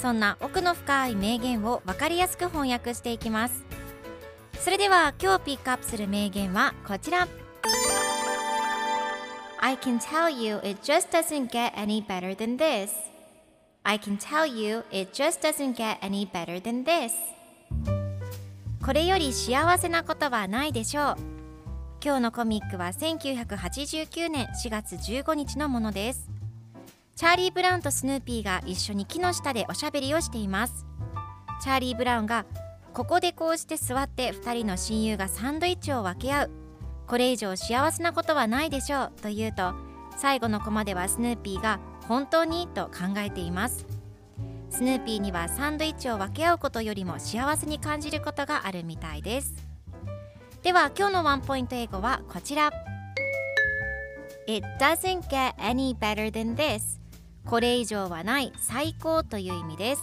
そんな奥の深い名言を分かりやすく翻訳していきますそれでは今日ピックアップする名言はこちら I can tell you it just doesn't get any better than this I can tell you it just doesn't get any better than this これより幸せなことはないでしょう今日のコミックは1989年4月15日のものですチャーリー・ブラウンとスヌーピーが一緒に木の下でおしゃべりをしています。チャーリー・ブラウンがここでこうして座って2人の親友がサンドイッチを分け合う。これ以上幸せなことはないでしょうと言うと最後のコマではスヌーピーが本当にと考えています。スヌーピーにはサンドイッチを分け合うことよりも幸せに感じることがあるみたいです。では今日のワンポイント英語はこちら。It doesn't get any better than this. これ以上はない最高という意味です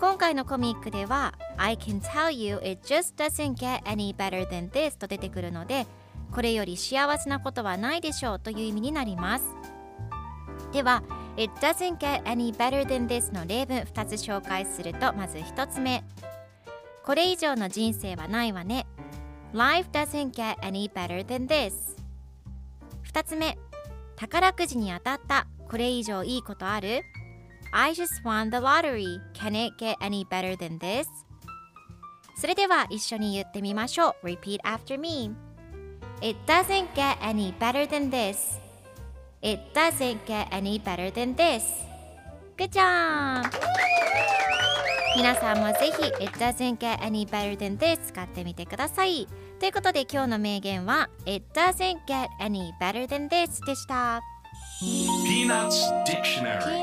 今回のコミックでは I can tell you it just doesn't get any better than this と出てくるのでこれより幸せなことはないでしょうという意味になりますでは It doesn't get any better than this の例文2つ紹介するとまず1つ目これ以上の人生はないわね Life doesn't get any better than this 2つ目宝くじに当たったこれ以上いいことある I just won the lottery Can it get any better than this? それでは一緒に言ってみましょう Repeat after me It doesn't get any better than this It doesn't get any better than this Good job! 皆さんもぜひ It doesn't get any better than this 使ってみてくださいということで今日の名言は It doesn't get any better than this でした Peanuts Dictionary.